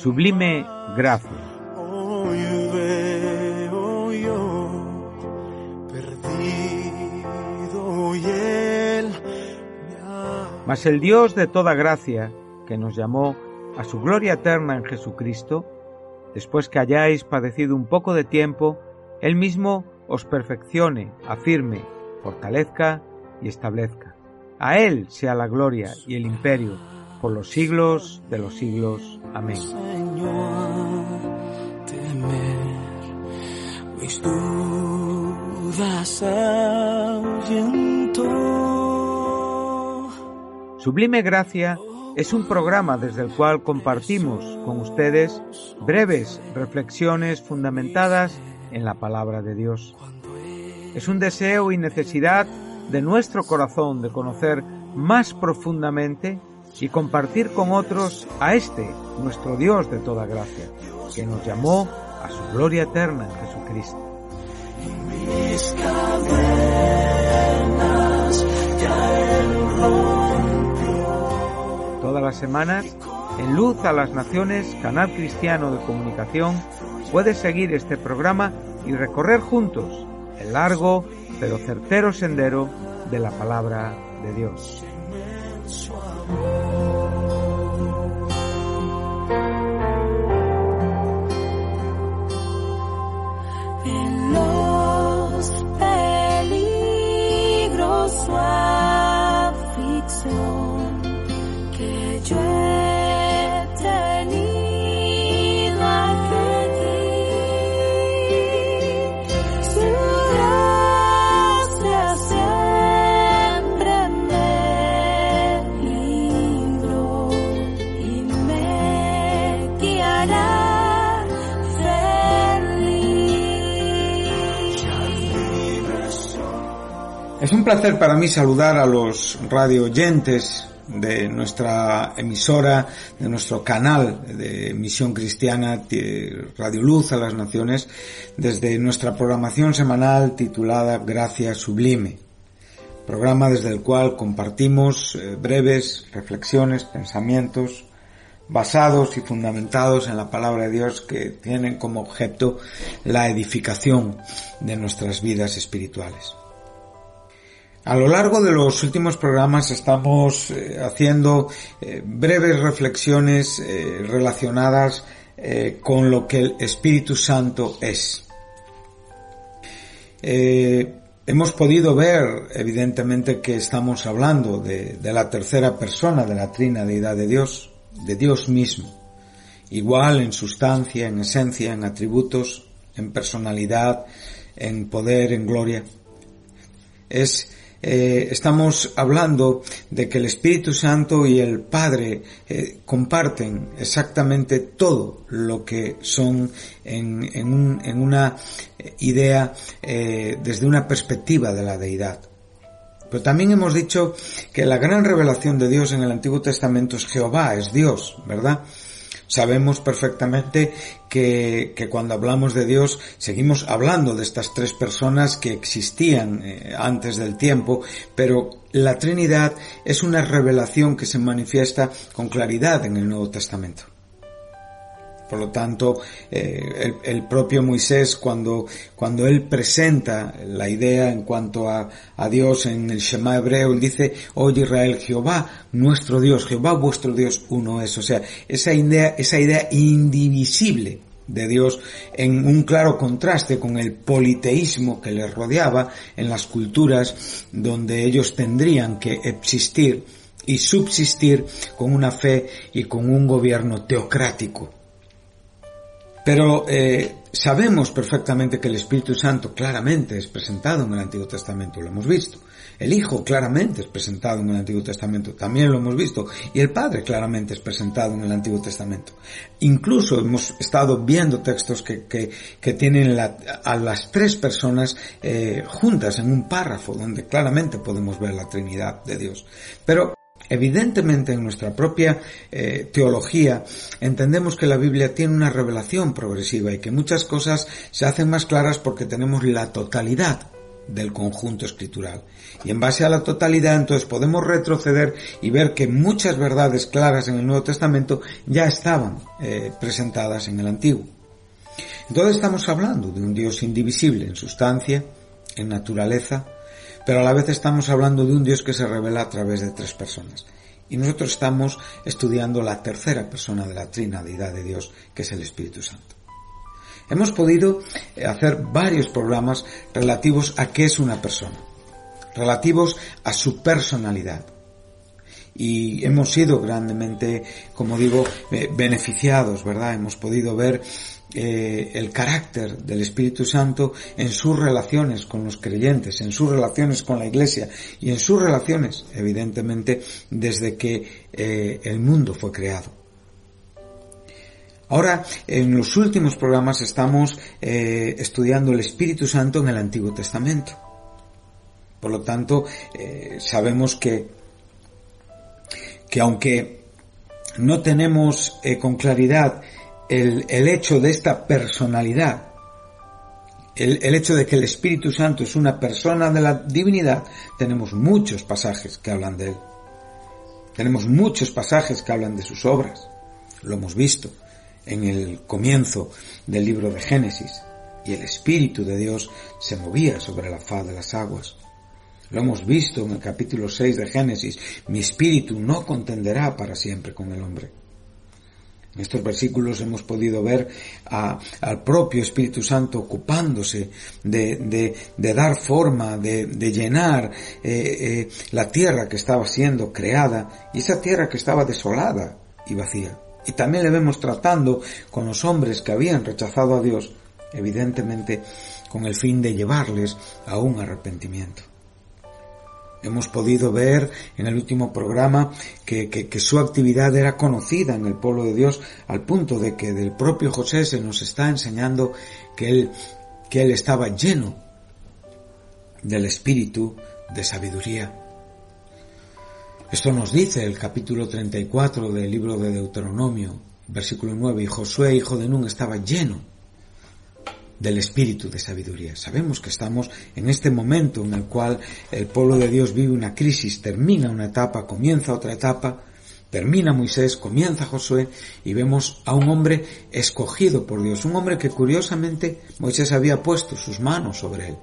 Sublime gracia. hoy veo yo, perdido y él me ha Mas el Dios de toda gracia, que nos llamó a su gloria eterna en Jesucristo, después que hayáis padecido un poco de tiempo, Él mismo os perfeccione, afirme, fortalezca y establezca. A Él sea la gloria y el imperio por los siglos de los siglos. Amén. Señor, temer mis dudas. Sublime Gracia es un programa desde el cual compartimos con ustedes breves reflexiones fundamentadas en la palabra de Dios. Es un deseo y necesidad de nuestro corazón de conocer más profundamente y compartir con otros a este, nuestro Dios de toda gracia, que nos llamó a su gloria eterna en Jesucristo. Mis cadenas ya él rompió. Todas las semanas, en Luz a las Naciones, canal cristiano de comunicación, puedes seguir este programa y recorrer juntos el largo pero certero sendero de la palabra de Dios. Placer para mí saludar a los radio oyentes de nuestra emisora, de nuestro canal de emisión cristiana Radio Luz a las Naciones, desde nuestra programación semanal titulada Gracia Sublime, programa desde el cual compartimos eh, breves reflexiones, pensamientos, basados y fundamentados en la palabra de Dios que tienen como objeto la edificación de nuestras vidas espirituales. A lo largo de los últimos programas estamos eh, haciendo eh, breves reflexiones eh, relacionadas con lo que el Espíritu Santo es. Hemos podido ver, evidentemente, que estamos hablando de, de la tercera persona de la trina deidad de Dios, de Dios mismo, igual en sustancia, en esencia, en atributos, en personalidad, en poder, en gloria. Es eh, estamos hablando de que el Espíritu Santo y el Padre eh, comparten exactamente todo lo que son en, en, un- en una idea eh, desde una perspectiva de la deidad. Pero también hemos dicho que la gran revelación de Dios en el Antiguo Testamento es Jehová, es Dios, ¿verdad? Sabemos perfectamente que, que cuando hablamos de Dios seguimos hablando de estas tres personas que existían eh, antes del tiempo, pero la Trinidad es una revelación que se manifiesta con claridad en el Nuevo Testamento. Por lo tanto, eh, el, propio Moisés, cuando, cuando él presenta la idea en cuanto a, a, Dios en el Shema hebreo, él dice, oye Israel, Jehová nuestro Dios, Jehová vuestro Dios uno es. O sea, esa idea, esa idea indivisible de Dios en un claro contraste con el politeísmo que les rodeaba en las culturas donde ellos tendrían que existir y subsistir con una fe y con un gobierno teocrático pero eh, sabemos perfectamente que el Espíritu Santo claramente es presentado en el Antiguo Testamento, lo hemos visto. El Hijo claramente es presentado en el Antiguo Testamento, también lo hemos visto. Y el Padre claramente es presentado en el Antiguo Testamento. Incluso hemos estado viendo textos que, que, que tienen a las tres personas eh, juntas en un párrafo, donde claramente podemos ver la Trinidad de Dios. Pero Evidentemente en nuestra propia eh, teología entendemos que la Biblia tiene una revelación progresiva y que muchas cosas se hacen más claras porque tenemos la totalidad del conjunto escritural. Y en base a la totalidad entonces podemos retroceder y ver que muchas verdades claras en el Nuevo Testamento ya estaban eh, presentadas en el Antiguo. Entonces estamos hablando de un Dios indivisible en sustancia, en naturaleza, pero a la vez estamos hablando de un Dios que se revela a través de tres personas. Y nosotros estamos estudiando la tercera persona de la Trinidad de Dios, que es el Espíritu Santo. Hemos podido eh, hacer varios programas relativos a qué es una persona, relativos a su personalidad. Y hemos sido grandemente, como digo, eh, beneficiados, ¿verdad? Hemos podido ver eh, el carácter del Espíritu Santo en sus relaciones con los creyentes, en sus relaciones con la Iglesia y en sus relaciones, evidentemente, desde que eh, el mundo fue creado. Ahora, en los últimos programas estamos eh, estudiando el Espíritu Santo en el Antiguo Testamento. Por lo tanto, sabemos que, que aunque no tenemos con claridad el, el hecho de esta personalidad, el, el, hecho de que el Espíritu Santo es una persona de la divinidad, tenemos muchos pasajes que hablan de él. Tenemos muchos pasajes que hablan de sus obras. Lo hemos visto en el comienzo del libro de Génesis. Y el Espíritu de Dios se movía sobre la faz de las aguas. Lo hemos visto en el capítulo 6 de Génesis. Mi espíritu no contenderá para siempre con el hombre. En estos versículos hemos podido ver al propio Espíritu Santo ocupándose de, de, dar forma, de, de llenar eh, eh, la tierra que estaba siendo creada y esa tierra que estaba desolada y vacía. Y también le vemos tratando con los hombres que habían rechazado a Dios, evidentemente con el fin de llevarles a un arrepentimiento. Hemos podido ver en el último programa que, que, su actividad era conocida en el pueblo de Dios al punto de que del propio José se nos está enseñando que él, que él estaba lleno del espíritu de sabiduría. Esto nos dice el capítulo 34 del libro de Deuteronomio, versículo 9, y Josué, hijo de Nun, estaba lleno del espíritu de sabiduría. Sabemos que estamos en este momento en el cual el pueblo de Dios vive una crisis, termina una etapa, comienza otra etapa, termina Moisés, comienza Josué y vemos a un hombre escogido por Dios, un hombre que curiosamente Moisés había puesto sus manos sobre él.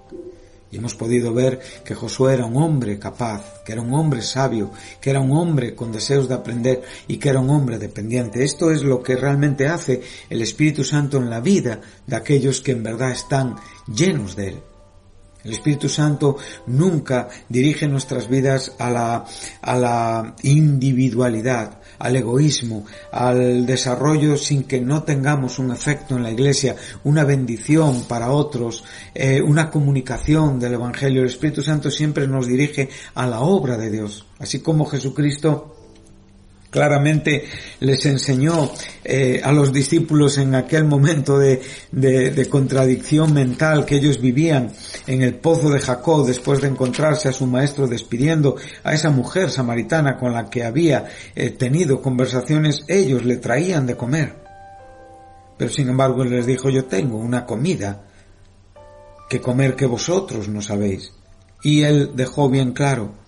Y hemos podido ver que Josué era un hombre capaz, que era un hombre sabio, que era un hombre con deseos de aprender y que era un hombre dependiente. Esto es lo que realmente hace el Espíritu Santo en la vida de aquellos que en verdad están llenos de Él. El Espíritu Santo nunca dirige nuestras vidas a la, a la individualidad, al egoísmo, al desarrollo sin que no tengamos un efecto en la iglesia, una bendición para otros, eh, una comunicación del Evangelio. El Espíritu Santo siempre nos dirige a la obra de Dios, así como Jesucristo claramente les enseñó eh, a los discípulos en aquel momento de, contradicción mental que ellos vivían en el pozo de Jacob después de encontrarse a su maestro despidiendo a esa mujer samaritana con la que había eh, tenido conversaciones, ellos le traían de comer. Pero sin embargo les dijo, yo tengo una comida que comer que vosotros no sabéis. Y él dejó bien claro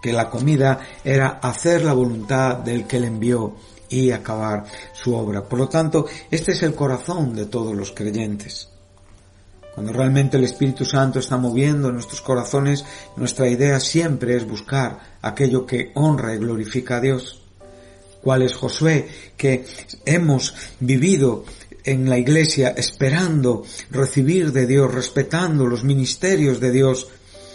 que la comida era hacer la voluntad del que le envió y acabar su obra. Por lo tanto, este es el corazón de todos los creyentes. Cuando realmente el Espíritu Santo está moviendo nuestros corazones, nuestra idea siempre es buscar aquello que honra y glorifica a Dios. ¿Cuál es Josué? Que hemos vivido en la iglesia esperando recibir de Dios, respetando los ministerios de Dios,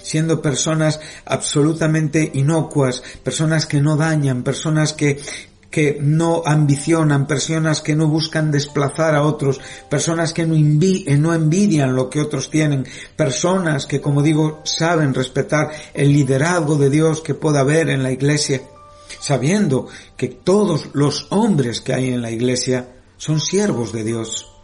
siendo personas absolutamente inocuas, personas que no dañan, personas que, que no ambicionan, personas que no buscan desplazar a otros, personas que no, no envidian lo que otros tienen, personas que, como digo, saben respetar el liderazgo de Dios que pueda haber en la iglesia, sabiendo que todos los hombres que hay en la iglesia son siervos de Dios.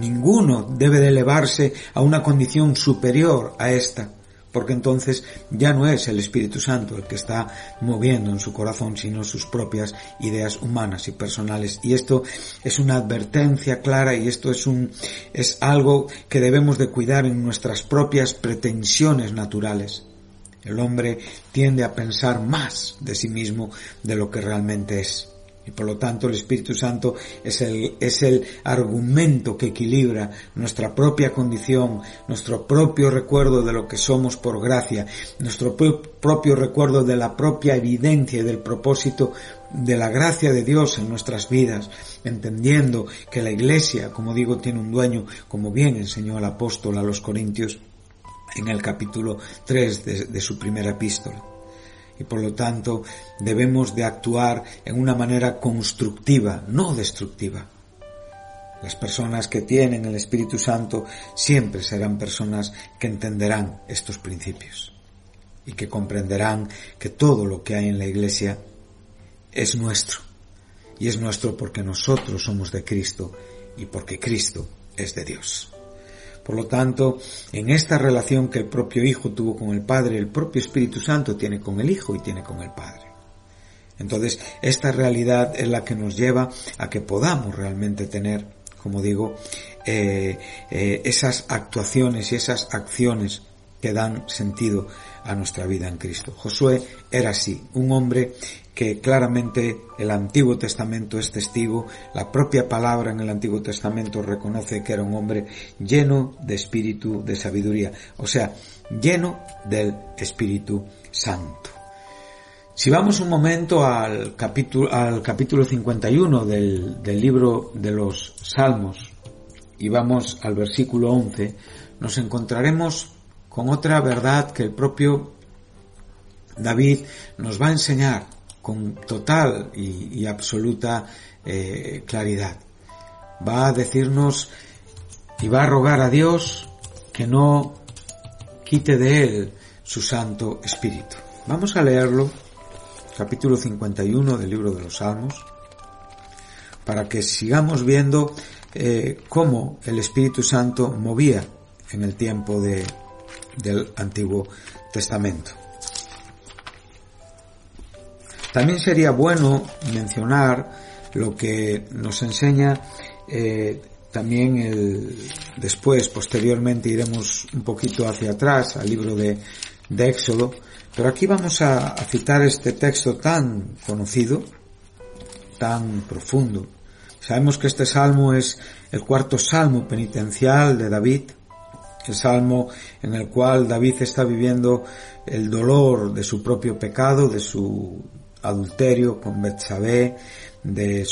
Ninguno debe de elevarse a una condición superior a esta, porque entonces ya no es el Espíritu Santo el que está moviendo en su corazón, sino sus propias ideas humanas y personales. Y esto es una advertencia clara y esto es un, es algo que debemos de cuidar en nuestras propias pretensiones naturales. El hombre tiende a pensar más de sí mismo de lo que realmente es. Y por lo tanto el Espíritu Santo es el, es el argumento que equilibra nuestra propia condición, nuestro propio recuerdo de lo que somos por gracia, nuestro propio recuerdo de la propia evidencia y del propósito de la gracia de Dios en nuestras vidas, entendiendo que la Iglesia, como digo, tiene un dueño, como bien enseñó el apóstol a los Corintios en el capítulo 3 de, de su primera epístola y por lo tanto debemos de actuar en una manera constructiva, no destructiva. Las personas que tienen el Espíritu Santo siempre serán personas que entenderán estos principios y que comprenderán que todo lo que hay en la Iglesia es nuestro. Y es nuestro porque nosotros somos de Cristo y porque Cristo es de Dios. Por lo tanto, en esta relación que el propio Hijo tuvo con el Padre, el propio Espíritu Santo tiene con el Hijo y tiene con el Padre. Entonces, esta realidad es la que nos lleva a que podamos realmente tener, como digo, eh, eh, esas actuaciones y esas acciones que dan sentido a nuestra vida en Cristo. Josué era así, un hombre que claramente el Antiguo Testamento es testigo, la propia palabra en el Antiguo Testamento reconoce que era un hombre lleno de espíritu de sabiduría, o sea, lleno del Espíritu Santo. Si vamos un momento al capítulo, al capítulo 51 del, del libro de los Salmos y vamos al versículo 11, nos encontraremos con otra verdad que el propio David nos va a enseñar con total y, absoluta eh, claridad. Va a decirnos y va a rogar a Dios que no quite de él su Santo Espíritu. Vamos a leerlo, capítulo 51 del libro de los Salmos, para que sigamos viendo eh, cómo el Espíritu Santo movía en el tiempo de, del Antiguo Testamento. También sería bueno mencionar lo que nos enseña eh, también el, después, posteriormente iremos un poquito hacia atrás al libro de, de Éxodo, pero aquí vamos a, a citar este texto tan conocido, tan profundo. Sabemos que este salmo es el cuarto salmo penitencial de David, el salmo en el cual David está viviendo el dolor de su propio pecado, de su adulterio con Betsabé, de,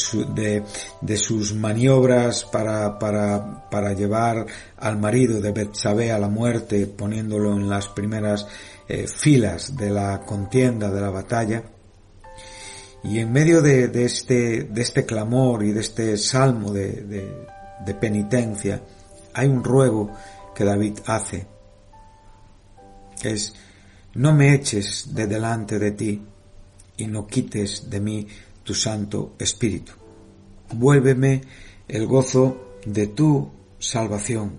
de, sus maniobras para, para, para llevar al marido de Betsabé a la muerte, poniéndolo en las primeras eh, filas de la contienda, de la batalla. Y en medio de, de, este, de este clamor y de este salmo de penitencia, hay un ruego que David hace. Es, no me eches de delante de ti y no quites de mí tu Santo Espíritu. Vuélveme el gozo de tu salvación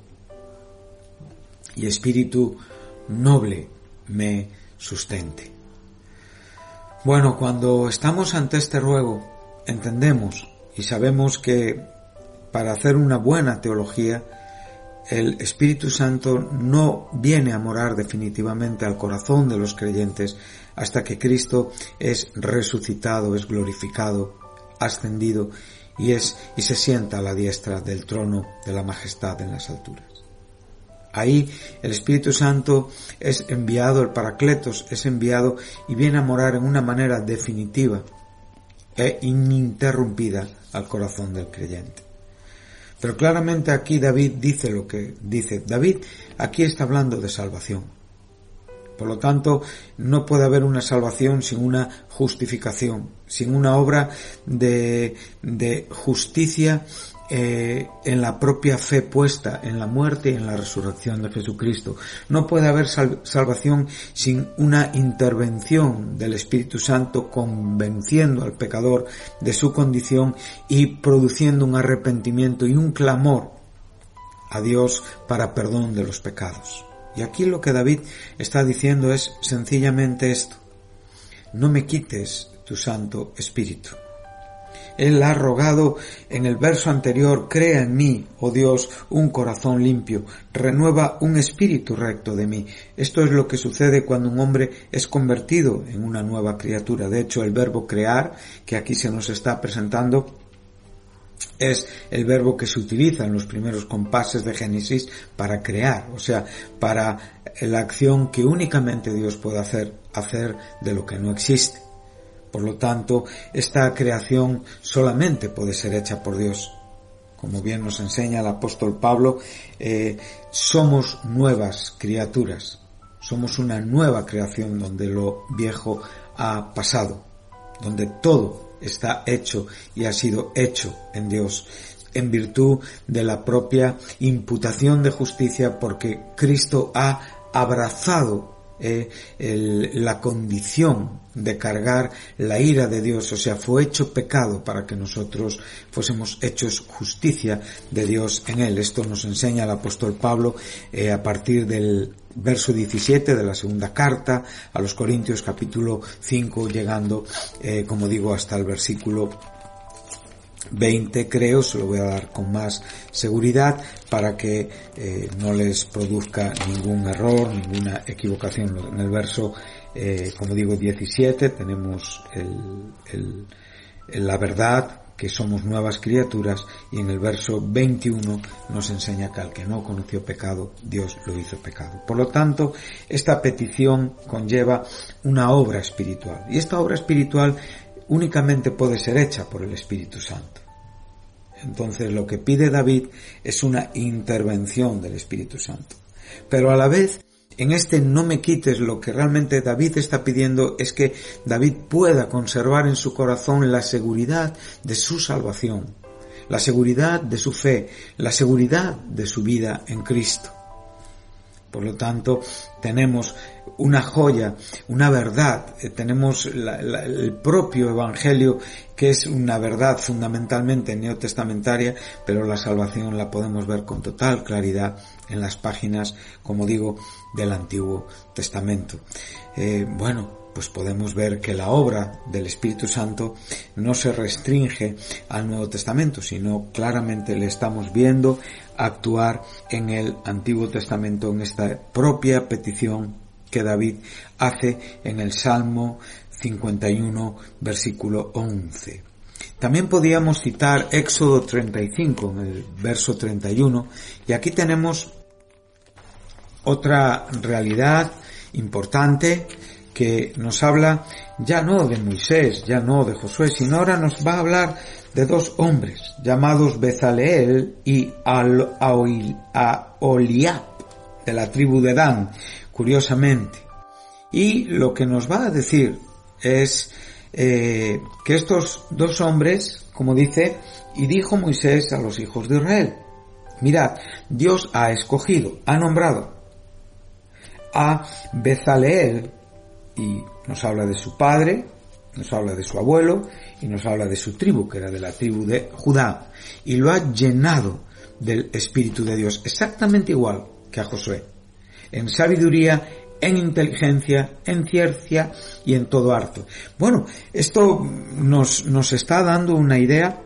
y Espíritu noble me sustente. Bueno, cuando estamos ante este ruego, entendemos y sabemos que para hacer una buena teología el Espíritu Santo no viene a morar definitivamente al corazón de los creyentes hasta que Cristo es resucitado, es glorificado, ascendido y es y se sienta a la diestra del trono de la majestad en las alturas. Ahí el Espíritu Santo es enviado, el Paracletos es enviado y viene a morar en una manera definitiva e ininterrumpida al corazón del creyente. Pero claramente aquí David dice lo que dice. David aquí está hablando de salvación. Por lo tanto, no puede haber una salvación sin una justificación, sin una obra de, de justicia eh, en la propia fe puesta en la muerte y en la resurrección de Jesucristo. No puede haber salvación sin una intervención del Espíritu Santo convenciendo al pecador de su condición y produciendo un arrepentimiento y un clamor a Dios para perdón de los pecados. Y aquí lo que David está diciendo es sencillamente esto. No me quites tu Santo Espíritu. Él ha rogado en el verso anterior, crea en mí, oh Dios, un corazón limpio, renueva un espíritu recto de mí. Esto es lo que sucede cuando un hombre es convertido en una nueva criatura. De hecho, el verbo crear, que aquí se nos está presentando, es el verbo que se utiliza en los primeros compases de Génesis para crear, o sea, para la acción que únicamente Dios puede hacer, hacer de lo que no existe. Por lo tanto, esta creación solamente puede ser hecha por Dios. Como bien nos enseña el apóstol Pablo, eh, somos nuevas criaturas, somos una nueva creación donde lo viejo ha pasado, donde todo está hecho y ha sido hecho en Dios en virtud de la propia imputación de justicia porque Cristo ha abrazado eh, la condición de cargar la ira de Dios, o sea, fue hecho pecado para que nosotros fuésemos hechos justicia de Dios en él. Esto nos enseña el apóstol Pablo eh, a partir del verso 17 de la segunda carta a los Corintios capítulo 5 llegando, eh, como digo, hasta el versículo 20 creo, se lo voy a dar con más seguridad para que eh, no les produzca ningún error, ninguna equivocación. En el verso, eh, como digo, 17 tenemos la verdad que somos nuevas criaturas y en el verso 21 nos enseña que al que no conoció pecado, Dios lo hizo pecado. Por lo tanto, esta petición conlleva una obra espiritual y esta obra espiritual únicamente puede ser hecha por el Espíritu Santo. Entonces lo que pide David es una intervención del Espíritu Santo. Pero a la vez, en este no me quites lo que realmente David está pidiendo es que David pueda conservar en su corazón la seguridad de su salvación, la seguridad de su fe, la seguridad de su vida en Cristo. Por lo tanto, tenemos una joya, una verdad, eh, tenemos el propio Evangelio que es una verdad fundamentalmente neotestamentaria, pero la salvación la podemos ver con total claridad en las páginas, como digo, del Antiguo Testamento. Eh, bueno, pues podemos ver que la obra del Espíritu Santo no se restringe al Nuevo Testamento, sino claramente le estamos viendo actuar en el Antiguo Testamento en esta propia petición que David hace en el Salmo 51, versículo 11. También podíamos citar Éxodo 35, en el verso 31, y aquí tenemos otra realidad importante que nos habla ya no de Moisés, ya no de Josué, sino ahora nos va a hablar de dos hombres llamados Bezaleel y Oliab de la tribu de Dan, curiosamente. Y lo que nos va a decir es eh, que estos dos hombres, como dice, y dijo Moisés a los hijos de Israel, mirad, Dios ha escogido, ha nombrado a Bezaleel, y nos habla de su padre, nos habla de su abuelo, y nos habla de su tribu, que era de la tribu de Judá, y lo ha llenado del Espíritu de Dios, exactamente igual que a Josué, en sabiduría, en inteligencia, en ciencia y en todo arte. Bueno, esto nos, nos está dando una idea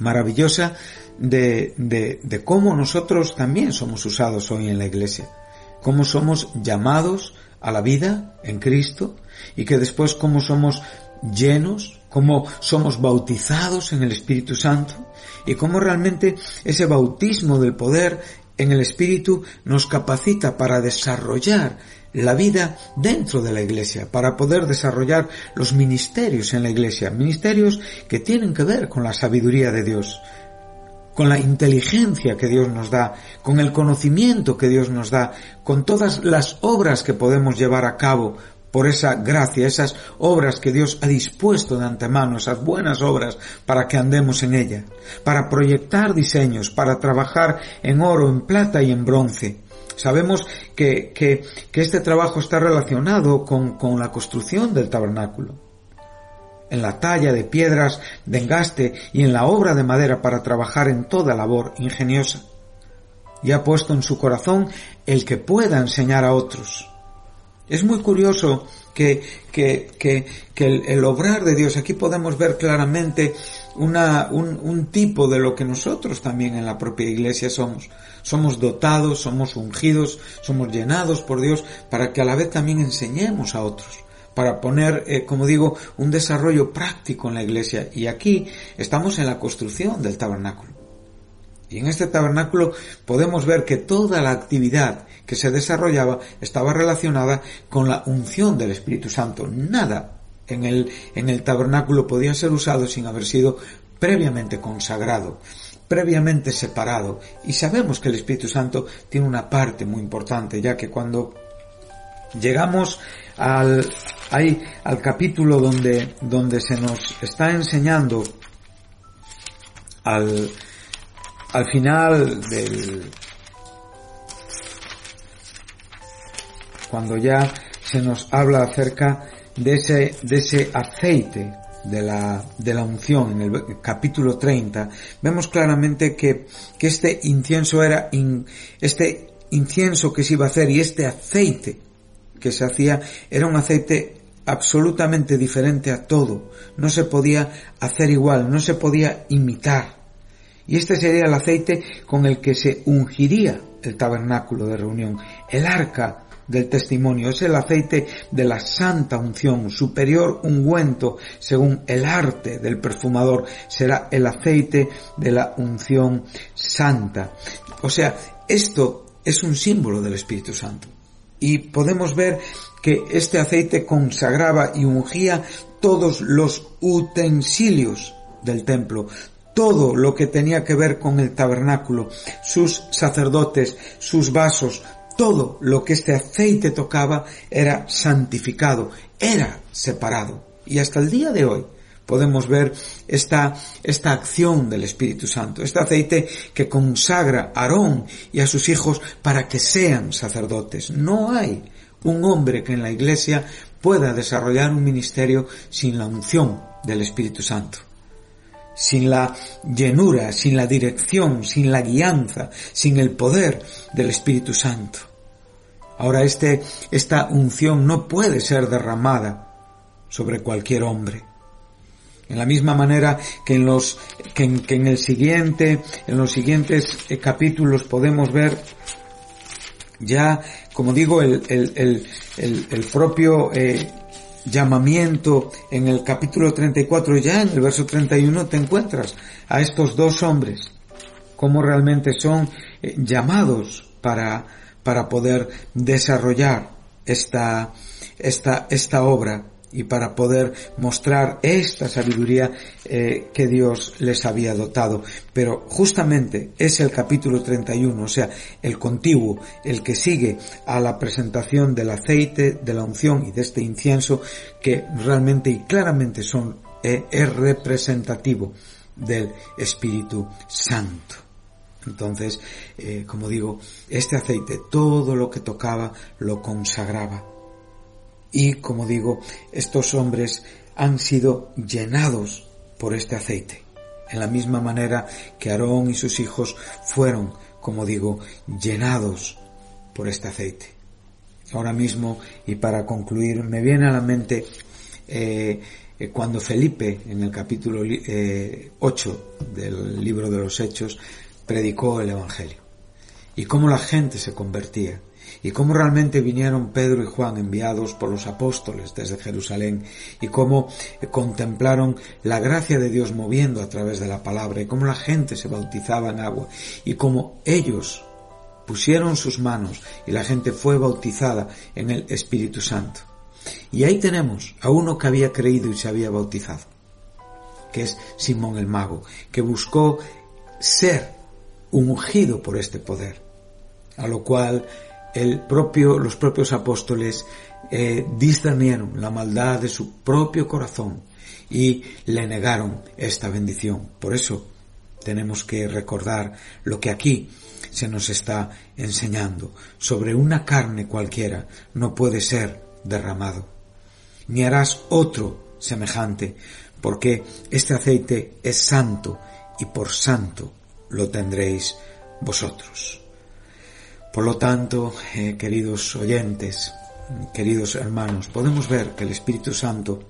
maravillosa de, de, de cómo nosotros también somos usados hoy en la iglesia, cómo somos llamados a la vida en Cristo y que después cómo somos llenos, cómo somos bautizados en el Espíritu Santo y cómo realmente ese bautismo del poder en el Espíritu nos capacita para desarrollar la vida dentro de la iglesia, para poder desarrollar los ministerios en la iglesia, ministerios que tienen que ver con la sabiduría de Dios, con la inteligencia que Dios nos da, con el conocimiento que Dios nos da, con todas las obras que podemos llevar a cabo por esa gracia, esas obras que Dios ha dispuesto de antemano, esas buenas obras para que andemos en ella, para proyectar diseños, para trabajar en oro, en plata y en bronce. Sabemos que, que, este trabajo está relacionado con, con la construcción del tabernáculo en la talla de piedras de engaste y en la obra de madera para trabajar en toda labor ingeniosa. Y ha puesto en su corazón el que pueda enseñar a otros. Es muy curioso que, que, que, el, obrar de Dios, aquí podemos ver claramente una, un, un tipo de lo que nosotros también en la propia iglesia somos. Somos dotados, somos ungidos, somos llenados por Dios para que a la vez también enseñemos a otros para poner, eh, como digo, un desarrollo práctico en la iglesia. Y aquí estamos en la construcción del tabernáculo. Y en este tabernáculo podemos ver que toda la actividad que se desarrollaba estaba relacionada con la unción del Espíritu Santo. Nada en el, en el tabernáculo podía ser usado sin haber sido previamente consagrado, previamente separado. Y sabemos que el Espíritu Santo tiene una parte muy importante, ya que cuando llegamos al, ahí, al capítulo donde, donde se nos está enseñando al, al final del, cuando ya se nos habla acerca de ese, de ese aceite de la, de la unción en el capítulo 30, vemos claramente que, que este incienso era, in, este incienso que se iba a hacer y este aceite que se hacía era un aceite absolutamente diferente a todo. No se podía hacer igual, no se podía imitar. Y este sería el aceite con el que se ungiría el tabernáculo de reunión, el arca del testimonio, es el aceite de la santa unción, superior ungüento, según el arte del perfumador, será el aceite de la unción santa. O sea, esto es un símbolo del Espíritu Santo. Y podemos ver que este aceite consagraba y ungía todos los utensilios del templo, todo lo que tenía que ver con el tabernáculo, sus sacerdotes, sus vasos, todo lo que este aceite tocaba era santificado, era separado. Y hasta el día de hoy podemos ver esta, esta acción del Espíritu Santo, este aceite que consagra a Aarón y a sus hijos para que sean sacerdotes. No hay un hombre que en la iglesia pueda desarrollar un ministerio sin la unción del Espíritu Santo sin la llenura, sin la dirección, sin la guianza, sin el poder del Espíritu Santo. Ahora este, esta unción no puede ser derramada sobre cualquier hombre. En la misma manera que en los, que en, que en el siguiente, en los siguientes eh, capítulos podemos ver ya, como digo, el, el, el, el propio eh, llamamiento. En el capítulo 34, ya en el verso 31 te encuentras a estos dos hombres, como realmente son eh, llamados para, para poder desarrollar esta, esta, esta obra y para poder mostrar esta sabiduría eh, que Dios les había dotado. Pero justamente es el capítulo 31, o sea, el contiguo, el que sigue a la presentación del aceite, de la unción y de este incienso, que realmente y claramente son, eh, es representativo del Espíritu Santo. Entonces, eh, como digo, este aceite, todo lo que tocaba, lo consagraba y, como digo, estos hombres han sido llenados por este aceite. En la misma manera que Aarón y sus hijos fueron, como digo, llenados por este aceite. Ahora mismo, y para concluir, me viene a la mente eh, eh, cuando Felipe, en el capítulo 8 eh, del libro de los Hechos, predicó el Evangelio. Y cómo la gente se convertía. Y cómo realmente vinieron Pedro y Juan enviados por los apóstoles desde Jerusalén. Y cómo eh, contemplaron la gracia de Dios moviendo a través de la palabra. Y cómo la gente se bautizaba en agua. Y cómo ellos pusieron sus manos y la gente fue bautizada en el Espíritu Santo. Y ahí tenemos a uno que había creído y se había bautizado, que es Simón el Mago, que buscó ser ungido por este poder, a lo cual el propio, los propios apóstoles eh, discernieron la maldad de su propio corazón y le negaron esta bendición. Por eso tenemos que recordar lo que aquí se nos está enseñando. Sobre una carne cualquiera no puede ser derramado. Ni harás otro semejante, porque este aceite es santo y por santo lo tendréis vosotros. Por lo tanto, eh, queridos oyentes, queridos hermanos, podemos ver que el Espíritu Santo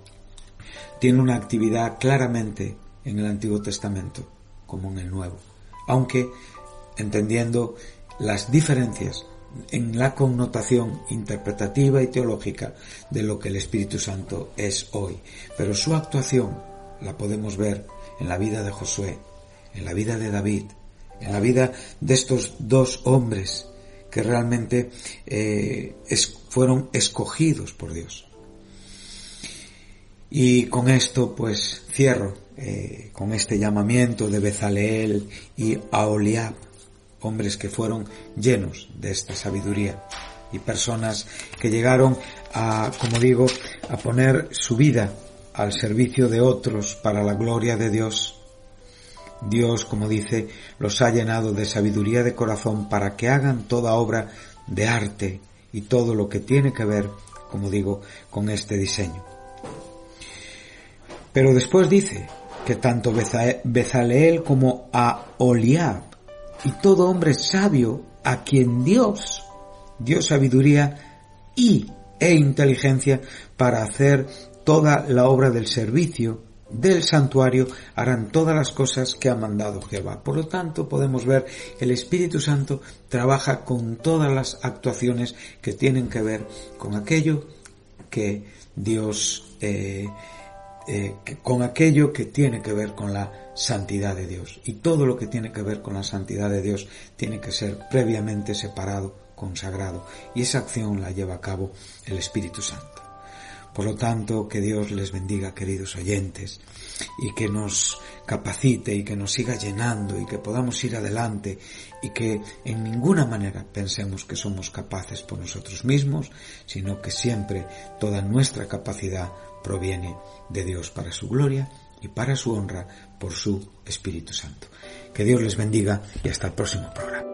tiene una actividad claramente en el Antiguo Testamento como en el Nuevo, aunque entendiendo las diferencias en la connotación interpretativa y teológica de lo que el Espíritu Santo es hoy. Pero su actuación la podemos ver en la vida de Josué, en la vida de David, en la vida de estos dos hombres que realmente eh, fueron escogidos por Dios. Y con esto pues cierro eh, con este llamamiento de Bezaleel y Aholiab hombres que fueron llenos de esta sabiduría y personas que llegaron a, como digo, a poner su vida al servicio de otros para la gloria de Dios. Dios, como dice, los ha llenado de sabiduría de corazón para que hagan toda obra de arte y todo lo que tiene que ver, como digo, con este diseño. Pero después dice que tanto Bezaleel como a Oliab y todo hombre sabio a quien Dios dio sabiduría y e inteligencia para hacer toda la obra del servicio del santuario harán todas las cosas que ha mandado Jehová. Por lo tanto, podemos ver el Espíritu Santo trabaja con todas las actuaciones que tienen que ver con aquello que Dios eh, eh, con aquello que tiene que ver con la santidad de Dios. Y todo lo que tiene que ver con la santidad de Dios tiene que ser previamente separado, consagrado. Y esa acción la lleva a cabo el Espíritu Santo. Por lo tanto, que Dios les bendiga, queridos oyentes, y que nos capacite y que nos siga llenando y que podamos ir adelante y que en ninguna manera pensemos que somos capaces por nosotros mismos, sino que siempre toda nuestra capacidad proviene de Dios para su gloria y para su honra por su Espíritu Santo. Que Dios les bendiga y hasta el próximo programa.